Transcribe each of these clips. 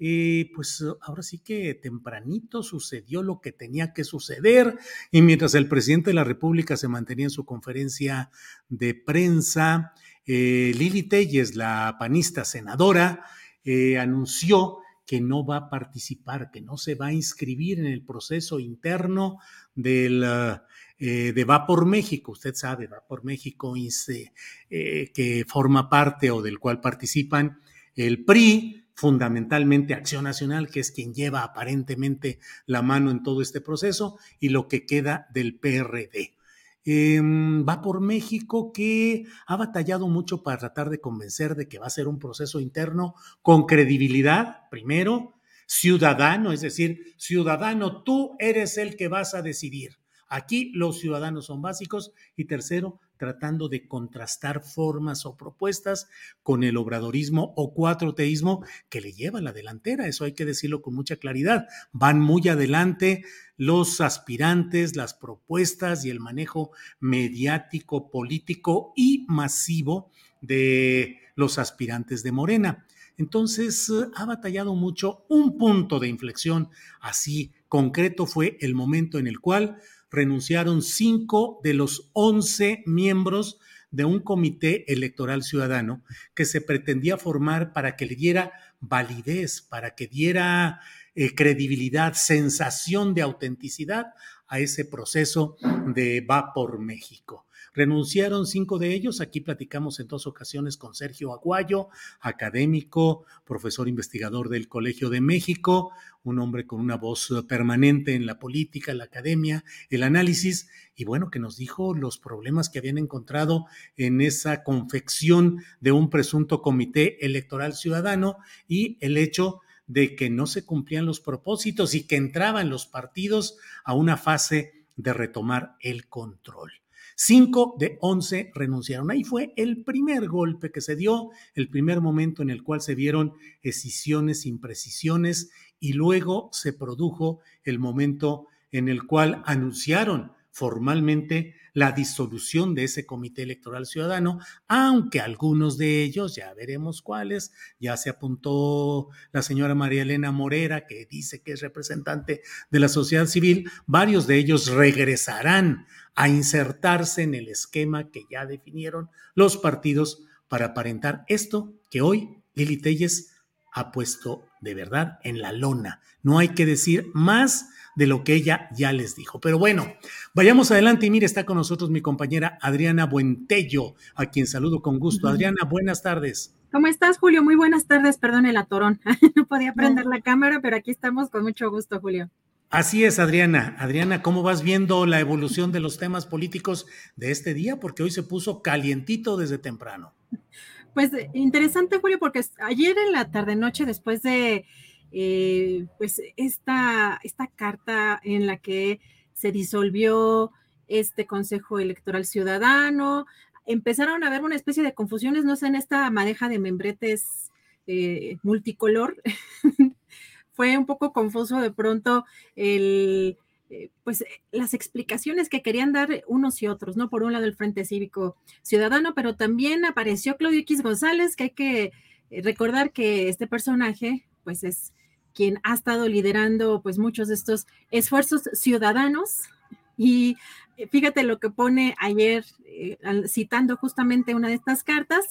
Eh, pues ahora sí que tempranito sucedió lo que tenía que suceder y mientras el presidente de la República se mantenía en su conferencia de prensa, eh, Lili Telles, la panista senadora, eh, anunció que no va a participar, que no se va a inscribir en el proceso interno del, de Va por México. Usted sabe, Va por México, que forma parte o del cual participan el PRI, fundamentalmente Acción Nacional, que es quien lleva aparentemente la mano en todo este proceso, y lo que queda del PRD. Em, va por México que ha batallado mucho para tratar de convencer de que va a ser un proceso interno con credibilidad, primero, ciudadano, es decir, ciudadano, tú eres el que vas a decidir. Aquí los ciudadanos son básicos. Y tercero, tratando de contrastar formas o propuestas con el obradorismo o cuatroteísmo que le lleva la delantera. Eso hay que decirlo con mucha claridad. Van muy adelante los aspirantes, las propuestas y el manejo mediático, político y masivo de los aspirantes de Morena. Entonces, ha batallado mucho. Un punto de inflexión así concreto fue el momento en el cual renunciaron cinco de los once miembros de un comité electoral ciudadano que se pretendía formar para que le diera validez, para que diera eh, credibilidad, sensación de autenticidad a ese proceso de Va por México. Renunciaron cinco de ellos. Aquí platicamos en dos ocasiones con Sergio Aguayo, académico, profesor investigador del Colegio de México, un hombre con una voz permanente en la política, la academia, el análisis, y bueno, que nos dijo los problemas que habían encontrado en esa confección de un presunto comité electoral ciudadano y el hecho de que no se cumplían los propósitos y que entraban los partidos a una fase de retomar el control. Cinco de once renunciaron. Ahí fue el primer golpe que se dio, el primer momento en el cual se vieron escisiones, imprecisiones y luego se produjo el momento en el cual anunciaron formalmente la disolución de ese comité electoral ciudadano, aunque algunos de ellos, ya veremos cuáles, ya se apuntó la señora María Elena Morera, que dice que es representante de la sociedad civil, varios de ellos regresarán a insertarse en el esquema que ya definieron los partidos para aparentar esto que hoy Lili Telles ha puesto de verdad en la lona. No hay que decir más de lo que ella ya les dijo. Pero bueno, vayamos adelante y mire, está con nosotros mi compañera Adriana Buentello, a quien saludo con gusto. Adriana, buenas tardes. ¿Cómo estás, Julio? Muy buenas tardes, perdón el atorón. no podía prender la cámara, pero aquí estamos con mucho gusto, Julio. Así es, Adriana. Adriana, ¿cómo vas viendo la evolución de los temas políticos de este día? Porque hoy se puso calientito desde temprano. Pues interesante, Julio, porque ayer en la tarde-noche, después de eh, pues esta, esta carta en la que se disolvió este Consejo Electoral Ciudadano, empezaron a haber una especie de confusiones, no sé, en esta madeja de membretes eh, multicolor. Fue un poco confuso de pronto el, eh, pues las explicaciones que querían dar unos y otros, ¿no? Por un lado el Frente Cívico Ciudadano, pero también apareció Claudio X González, que hay que recordar que este personaje pues es quien ha estado liderando pues muchos de estos esfuerzos ciudadanos y eh, fíjate lo que pone ayer, eh, citando justamente una de estas cartas,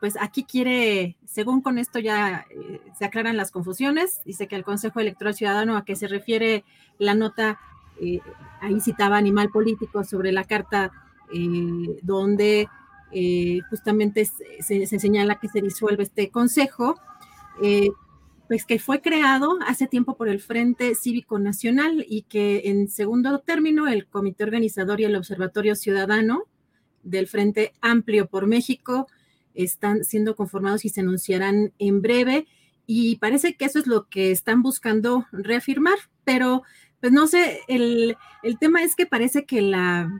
pues aquí quiere, según con esto ya eh, se aclaran las confusiones, dice que el Consejo Electoral Ciudadano a que se refiere la nota, ahí citaba Animal Político sobre la carta donde justamente se, se, señala que se disuelve este consejo, pues que fue creado hace tiempo por el Frente Cívico Nacional y que en segundo término el Comité Organizador y el Observatorio Ciudadano del Frente Amplio por México están siendo conformados y se anunciarán en breve y parece que eso es lo que están buscando reafirmar, pero pues no sé, el, el tema es que parece que la,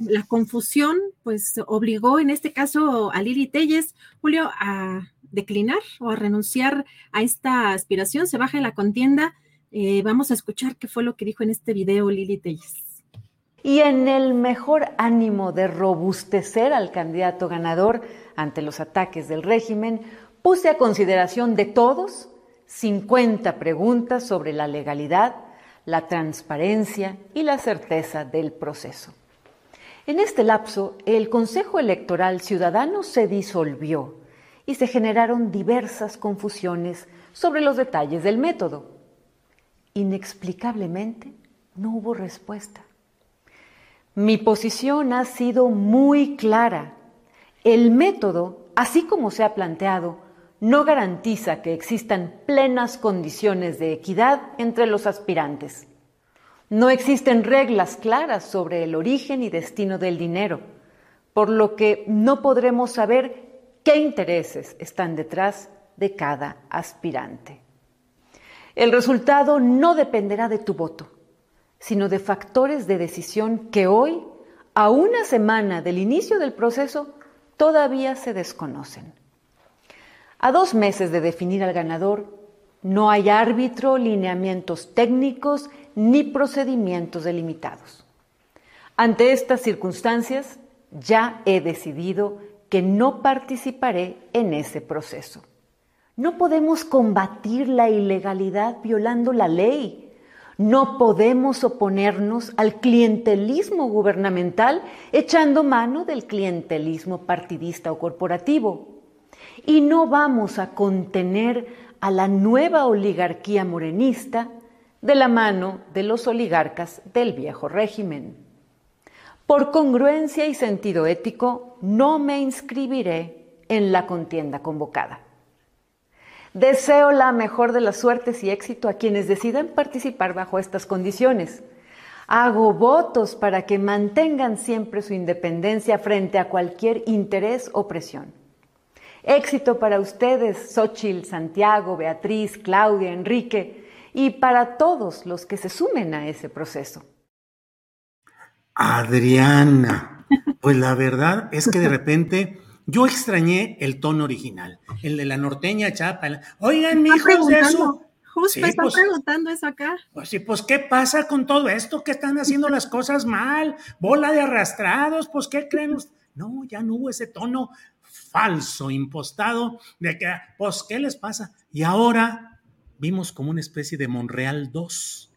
la confusión pues obligó en este caso a Lili Telles, Julio, a declinar o a renunciar a esta aspiración, se baja de la contienda. Eh, vamos a escuchar qué fue lo que dijo en este video Lili Telles. Y en el mejor ánimo de robustecer al candidato ganador ante los ataques del régimen, puse a consideración de todos 50 preguntas sobre la legalidad, la transparencia y la certeza del proceso. En este lapso, el Consejo Electoral Ciudadano se disolvió y se generaron diversas confusiones sobre los detalles del método. Inexplicablemente, no hubo respuesta. Mi posición ha sido muy clara. El método, así como se ha planteado, no garantiza que existan plenas condiciones de equidad entre los aspirantes. No existen reglas claras sobre el origen y destino del dinero, por lo que no podremos saber qué intereses están detrás de cada aspirante. El resultado no dependerá de tu voto, sino de factores de decisión que hoy, a una semana del inicio del proceso, todavía se desconocen. A dos meses de definir al ganador, no hay árbitro, lineamientos técnicos ni procedimientos delimitados. Ante estas circunstancias, ya he decidido que no participaré en ese proceso. No podemos combatir la ilegalidad violando la ley. No podemos oponernos al clientelismo gubernamental echando mano del clientelismo partidista o corporativo. Y no vamos a contener a la nueva oligarquía morenista de la mano de los oligarcas del viejo régimen. Por congruencia y sentido ético, no me inscribiré en la contienda convocada. Deseo la mejor de las suertes y éxito a quienes decidan participar bajo estas condiciones. Hago votos para que mantengan siempre su independencia frente a cualquier interés o presión. Éxito para ustedes, Xochil, Santiago, Beatriz, Claudia, Enrique, y para todos los que se sumen a ese proceso. Adriana, pues la verdad es que de repente yo extrañé el tono original, el de la norteña chapa. Oigan, hijos, de eso. Justo están pues, preguntando eso acá. Pues sí, pues ¿qué pasa con todo esto? Que están haciendo las cosas mal, bola de arrastrados, pues ¿qué creen? No, ya no hubo ese tono falso, impostado, de que, pues, ¿qué les pasa? Y ahora vimos como una especie de Monreal 2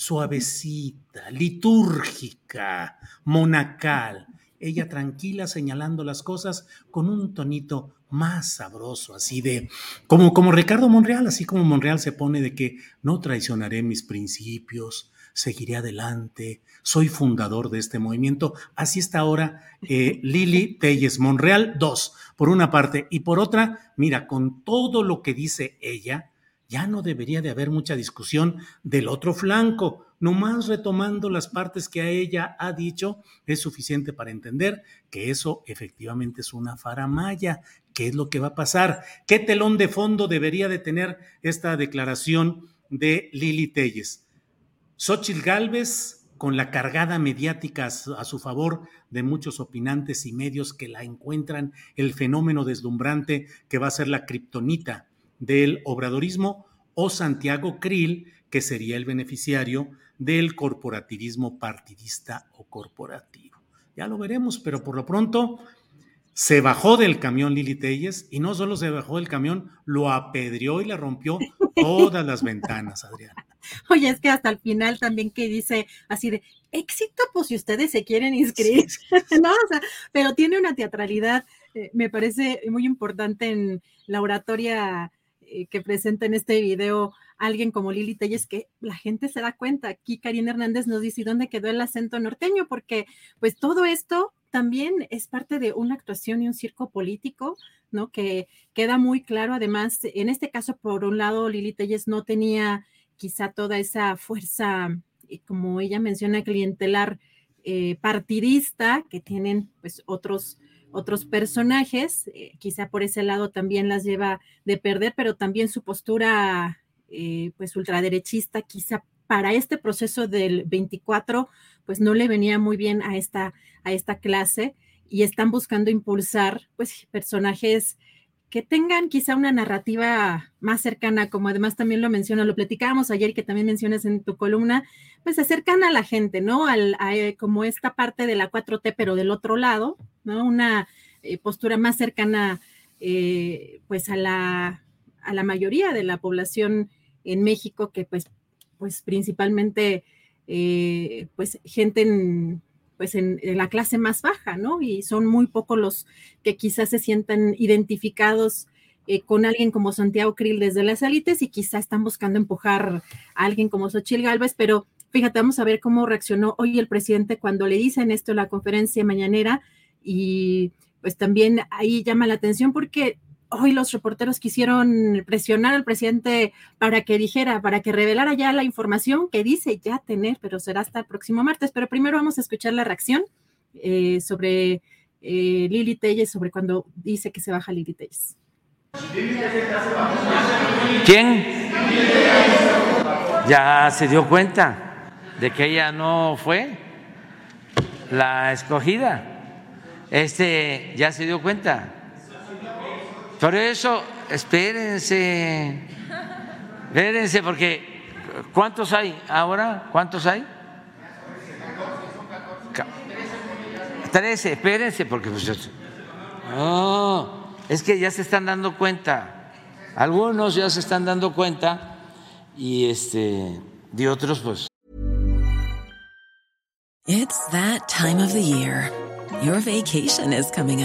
suavecita, litúrgica, monacal. Ella tranquila señalando las cosas con un tonito más sabroso, así de como como Ricardo Monreal, así como Monreal se pone de que no traicionaré mis principios, seguiré adelante, soy fundador de este movimiento. Así está ahora eh, Lili Telles Monreal, dos, por una parte, y por otra, mira, con todo lo que dice ella, ya no debería de haber mucha discusión del otro flanco. Nomás retomando las partes que a ella ha dicho, es suficiente para entender que eso efectivamente es una faramaya. ¿Qué es lo que va a pasar? ¿Qué telón de fondo debería de tener esta declaración de Lili Telles? Xochitl Galvez, con la cargada mediática a su favor de muchos opinantes y medios que la encuentran el fenómeno deslumbrante que va a ser la kriptonita del obradorismo o Santiago Krill, que sería el beneficiario del corporativismo partidista o corporativo. Ya lo veremos, pero por lo pronto, se bajó del camión Lili Telles y no solo se bajó del camión, lo apedreó y le rompió todas las ventanas, Adriana. Oye, es que hasta el final también que dice así de éxito, pues si ustedes se quieren inscribir, ¿no? O sea, pero tiene una teatralidad, eh, me parece muy importante en la oratoria eh, que presenta en este video alguien como Lili Telles, que la gente se da cuenta. Aquí Karina Hernández nos dice dónde quedó el acento norteño, porque pues todo esto también es parte de una actuación y un circo político, ¿no? Que queda muy claro. Además, en este caso, por un lado, Lili Telles no tenía quizá toda esa fuerza, eh, como ella menciona, clientelar eh, partidista que tienen pues otros otros personajes, eh, quizá por ese lado también las lleva de perder, pero también su postura pues ultraderechista, quizá para este proceso del 24, pues no le venía muy bien a esta, a esta clase y están buscando impulsar pues personajes que tengan quizá una narrativa más cercana, como además también lo menciona, lo platicábamos ayer que también mencionas en tu columna, pues acercan a la gente, ¿no? Al, eh, como esta parte de la 4T, pero del otro lado, ¿no? Una eh, postura más cercana, eh, pues a la, a la mayoría de la población en México, que pues pues principalmente pues gente en, pues en, la clase más baja, ¿no? Y son muy pocos los que quizás se sientan identificados eh, con alguien como Santiago Krill desde las élites y quizás están buscando empujar a alguien como Xochil Gálvez, pero fíjate, vamos a ver cómo reaccionó hoy el presidente cuando le dicen esto en la conferencia mañanera y pues también ahí llama la atención porque hoy los reporteros quisieron presionar al presidente para que dijera, para que revelara ya la información que dice ya tener, pero será hasta el próximo martes. Pero primero vamos a escuchar la reacción eh, sobre eh, Lili Telles, sobre cuando dice que se baja Lili Telles. ¿Quién? Ya se dio cuenta de que ella no fue la escogida. Este ya se dio cuenta por eso, espérense, espérense, porque ¿cuántos hay ahora? ¿Cuántos hay? Trece, espérense, porque pues, no, es que ya se están dando cuenta. Algunos ya se están dando cuenta y este de otros pues. It's that time of the year. Your vacation is coming.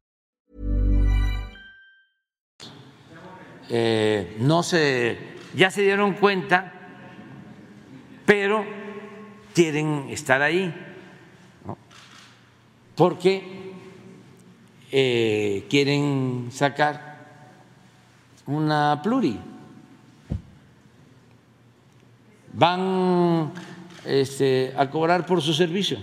Eh, no se, ya se dieron cuenta, pero quieren estar ahí, porque eh, quieren sacar una pluri. Van este, a cobrar por su servicio.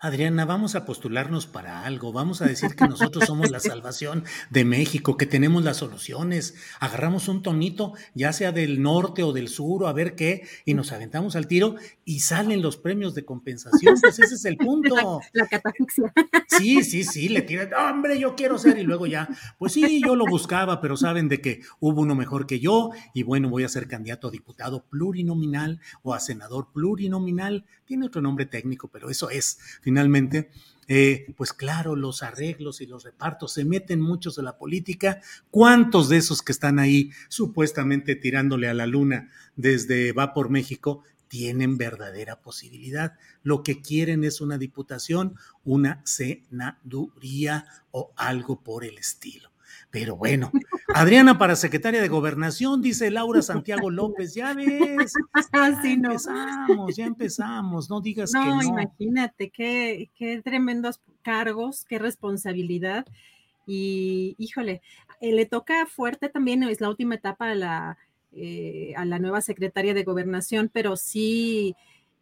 Adriana, vamos a postularnos para algo, vamos a decir que nosotros somos la salvación de México, que tenemos las soluciones, agarramos un tonito, ya sea del norte o del sur o a ver qué, y nos aventamos al tiro y salen los premios de compensación, pues ese es el punto. La, catafixia. Sí, sí, sí, le tiran, hombre, yo quiero ser, y luego ya, pues sí, yo lo buscaba, pero saben de que hubo uno mejor que yo, y bueno, voy a ser candidato a diputado plurinominal o a senador plurinominal, tiene otro nombre técnico, pero eso es finalmente, eh, pues claro, los arreglos y los repartos se meten muchos de la política. ¿Cuántos de esos que están ahí supuestamente tirándole a la luna desde Va por México tienen verdadera posibilidad? Lo que quieren es una diputación, una senaduría o algo por el estilo. Pero bueno, Adriana para secretaria de Gobernación, dice Laura Santiago López, ya ves. Así ya no. empezamos, ya empezamos, no digas que No, no. imagínate, qué, qué tremendos cargos, qué responsabilidad. Y híjole, eh, le toca fuerte también, es la última etapa a la, eh, a la nueva secretaria de gobernación, pero sí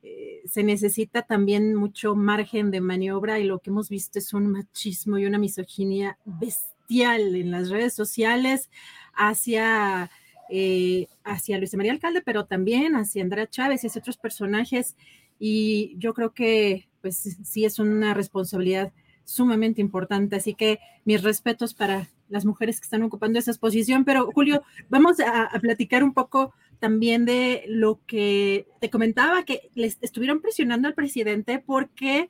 eh, se necesita también mucho margen de maniobra y lo que hemos visto es un machismo y una misoginia bestial en las redes sociales hacia, eh, hacia Luisa María Alcalde, pero también hacia Andrea Chávez y hacia otros personajes. Y yo creo que pues sí es una responsabilidad sumamente importante. Así que mis respetos para las mujeres que están ocupando esa posición. Pero Julio, vamos a, a platicar un poco también de lo que te comentaba, que les estuvieron presionando al presidente porque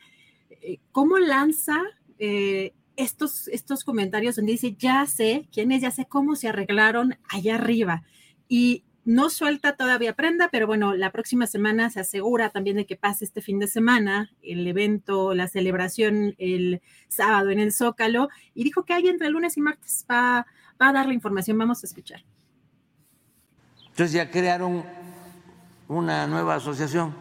eh, cómo lanza eh, estos, estos comentarios donde dice, ya sé quiénes, ya sé cómo se arreglaron allá arriba. Y no suelta todavía prenda, pero bueno, la próxima semana se asegura también de que pase este fin de semana el evento, la celebración el sábado en el Zócalo, y dijo que hay entre lunes y martes va, va a dar la información. Vamos a escuchar. Entonces ya crearon una nueva asociación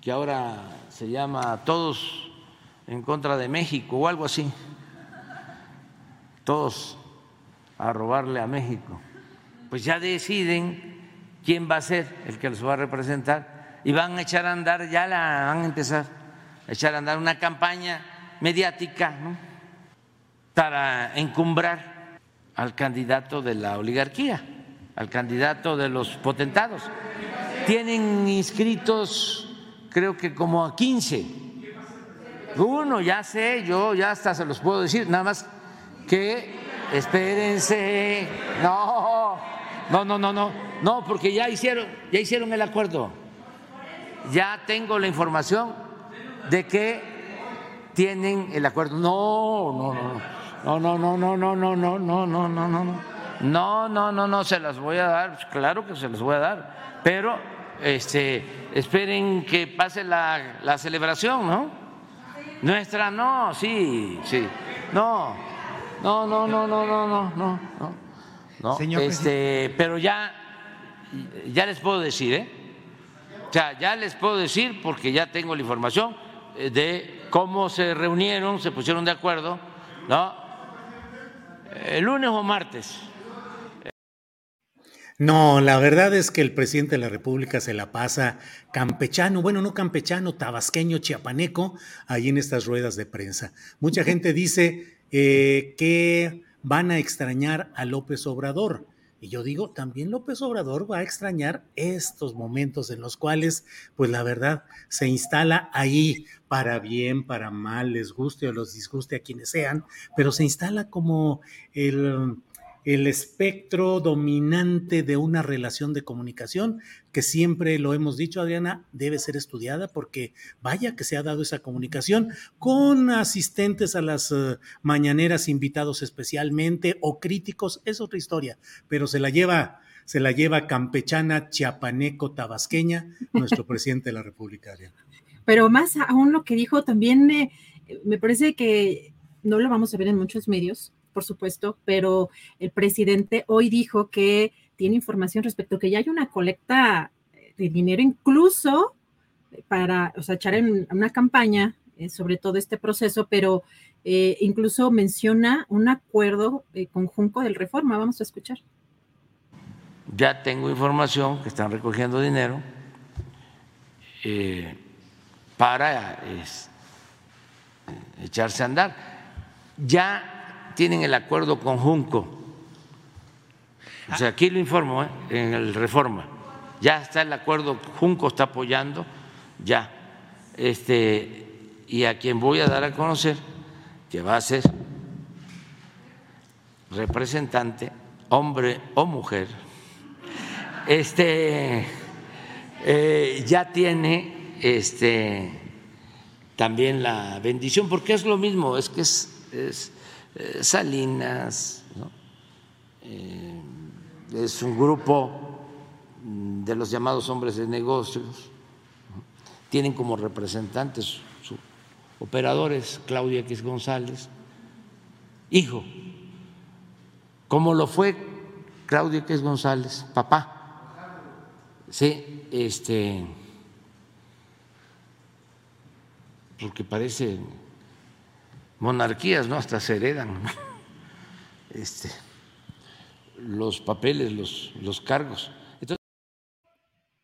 que ahora se llama Todos en contra de México o algo así. Todos a robarle a México. Pues ya deciden quién va a ser el que los va a representar y van a echar a andar, ya la van a empezar a echar a andar una campaña mediática para encumbrar al candidato de la oligarquía al candidato de los potentados. Tienen inscritos, creo que como a 15. Uno, ya sé, yo ya hasta se los puedo decir, nada más que espérense. No, no, no, no, no, no, porque ya hicieron, ya hicieron el acuerdo. Ya tengo la información de que tienen el acuerdo. No, no, no, no, no, no, no, no, no, no, no, no, no, no. No, no, no, no, se las voy a dar, claro que se las voy a dar, pero este, esperen que pase la, la celebración, ¿no? Nuestra no, sí, sí. No, no, no, no, no, no, no, no. no. Señor este, pero ya, ya les puedo decir, ¿eh? O sea, ya les puedo decir, porque ya tengo la información eh, de cómo se reunieron, se pusieron de acuerdo, ¿no? El lunes o martes. No, la verdad es que el presidente de la República se la pasa campechano, bueno, no campechano, tabasqueño, chiapaneco, ahí en estas ruedas de prensa. Mucha gente dice eh, que van a extrañar a López Obrador. Y yo digo, también López Obrador va a extrañar estos momentos en los cuales, pues la verdad, se instala ahí para bien, para mal, les guste o los disguste a quienes sean, pero se instala como el el espectro dominante de una relación de comunicación que siempre lo hemos dicho, Adriana, debe ser estudiada porque vaya que se ha dado esa comunicación con asistentes a las uh, mañaneras invitados especialmente o críticos, es otra historia, pero se la lleva se la lleva campechana, chiapaneco, tabasqueña, nuestro presidente de la República. Adriana. Pero más aún lo que dijo también eh, me parece que no lo vamos a ver en muchos medios, por supuesto, pero el presidente hoy dijo que tiene información respecto a que ya hay una colecta de dinero incluso para, o sea, echar en una campaña eh, sobre todo este proceso, pero eh, incluso menciona un acuerdo eh, con Junco del Reforma. Vamos a escuchar. Ya tengo información que están recogiendo dinero eh, para echarse a andar. Ya tienen el acuerdo con Junco. O sea, aquí lo informo, ¿eh? en el Reforma. Ya está el acuerdo, Junco está apoyando, ya. Este, y a quien voy a dar a conocer, que va a ser representante, hombre o mujer, este, eh, ya tiene este, también la bendición, porque es lo mismo, es que es, Salinas, ¿no? eh, es un grupo de los llamados hombres de negocios, tienen como representantes operadores Claudia X González, hijo como lo fue Claudio Quez González, papá. Sí, este, porque parece monarquías, ¿no? Hasta se heredan este, los papeles, los, los cargos.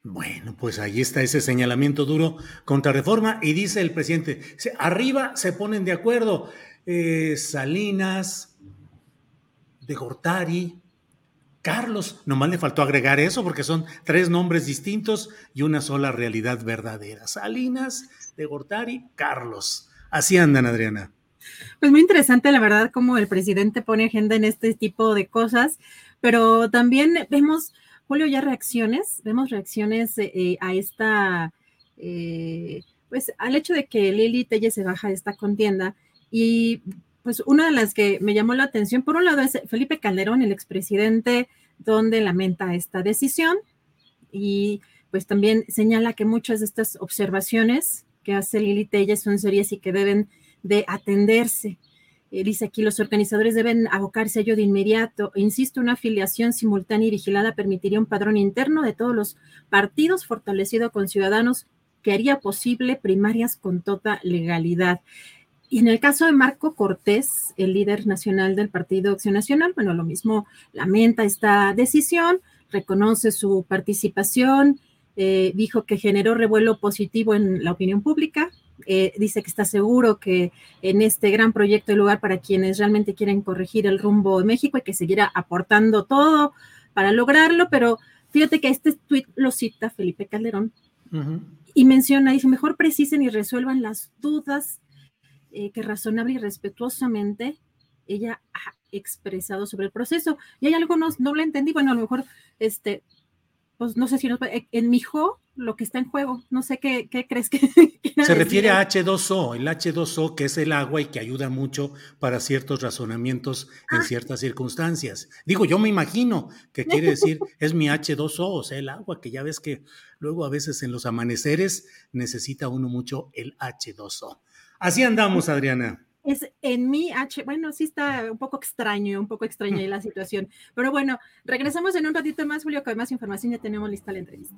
Bueno, pues ahí está ese señalamiento duro contra reforma y dice el presidente, arriba se ponen de acuerdo eh, Salinas, de Gortari, Carlos, nomás le faltó agregar eso porque son tres nombres distintos y una sola realidad verdadera. Salinas, de Gortari, Carlos. Así andan, Adriana. Pues muy interesante, la verdad, cómo el presidente pone agenda en este tipo de cosas, pero también vemos, Julio, ya reacciones, vemos reacciones eh, eh, a esta, eh, pues al hecho de que Lili Telle se baja de esta contienda y pues una de las que me llamó la atención, por un lado es Felipe Calderón, el expresidente, donde lamenta esta decisión y pues también señala que muchas de estas observaciones que hace Lili Telle son serias y que deben de atenderse. Eh, dice aquí, los organizadores deben abocarse a ello de inmediato. Insisto, una afiliación simultánea y vigilada permitiría un padrón interno de todos los partidos fortalecido con ciudadanos que haría posible primarias con toda legalidad. Y en el caso de Marco Cortés, el líder nacional del Partido Acción Nacional, bueno, lo mismo lamenta esta decisión, reconoce su participación, eh, dijo que generó revuelo positivo en la opinión pública, eh, dice que está seguro que en este gran proyecto hay lugar para quienes realmente quieren corregir el rumbo de México y que seguirá aportando todo para lograrlo, pero fíjate que este tuit lo cita Felipe Calderón y menciona, dice, mejor precisen y resuelvan las dudas eh, que razonable y respetuosamente ella ha expresado sobre el proceso. Y hay algo no, no lo entendí, bueno, a lo mejor, este, pues no sé si nos, en Mijo lo que está en juego, no sé qué, qué crees que... Se refiere a H2O, el H2O que es el agua y que ayuda mucho para ciertos razonamientos en ah. ciertas circunstancias. Digo, yo me imagino que quiere decir es mi H2O, o sea, el agua, que ya ves que luego a veces en los amaneceres necesita uno mucho el H2O. Así andamos, Adriana. Es en mi H, bueno, sí está un poco extraño, un poco extraña la situación. Pero bueno, regresamos en un ratito más, Julio, con más información ya tenemos lista la entrevista.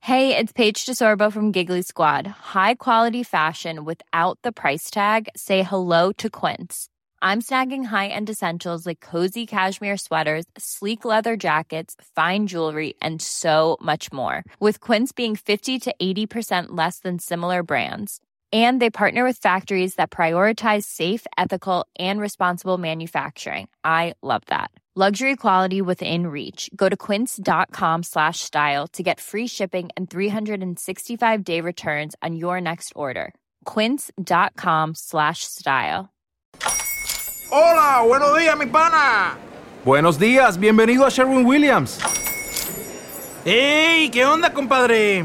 Hey, it's Paige DeSorbo from Giggly Squad. High quality fashion without the price tag. Say hello to Quince. I'm snagging high-end essentials like cozy cashmere sweaters, sleek leather jackets, fine jewelry, and so much more. With Quince being 50 to 80% less than similar brands. And they partner with factories that prioritize safe, ethical, and responsible manufacturing. I love that. Luxury quality within reach. Go to quince.com slash style to get free shipping and 365 day returns on your next order. Quince.com slash style. Hola, buenos días, mi pana. Buenos días, bienvenido a Sherwin Williams. ¡Ey! ¿Qué onda, compadre?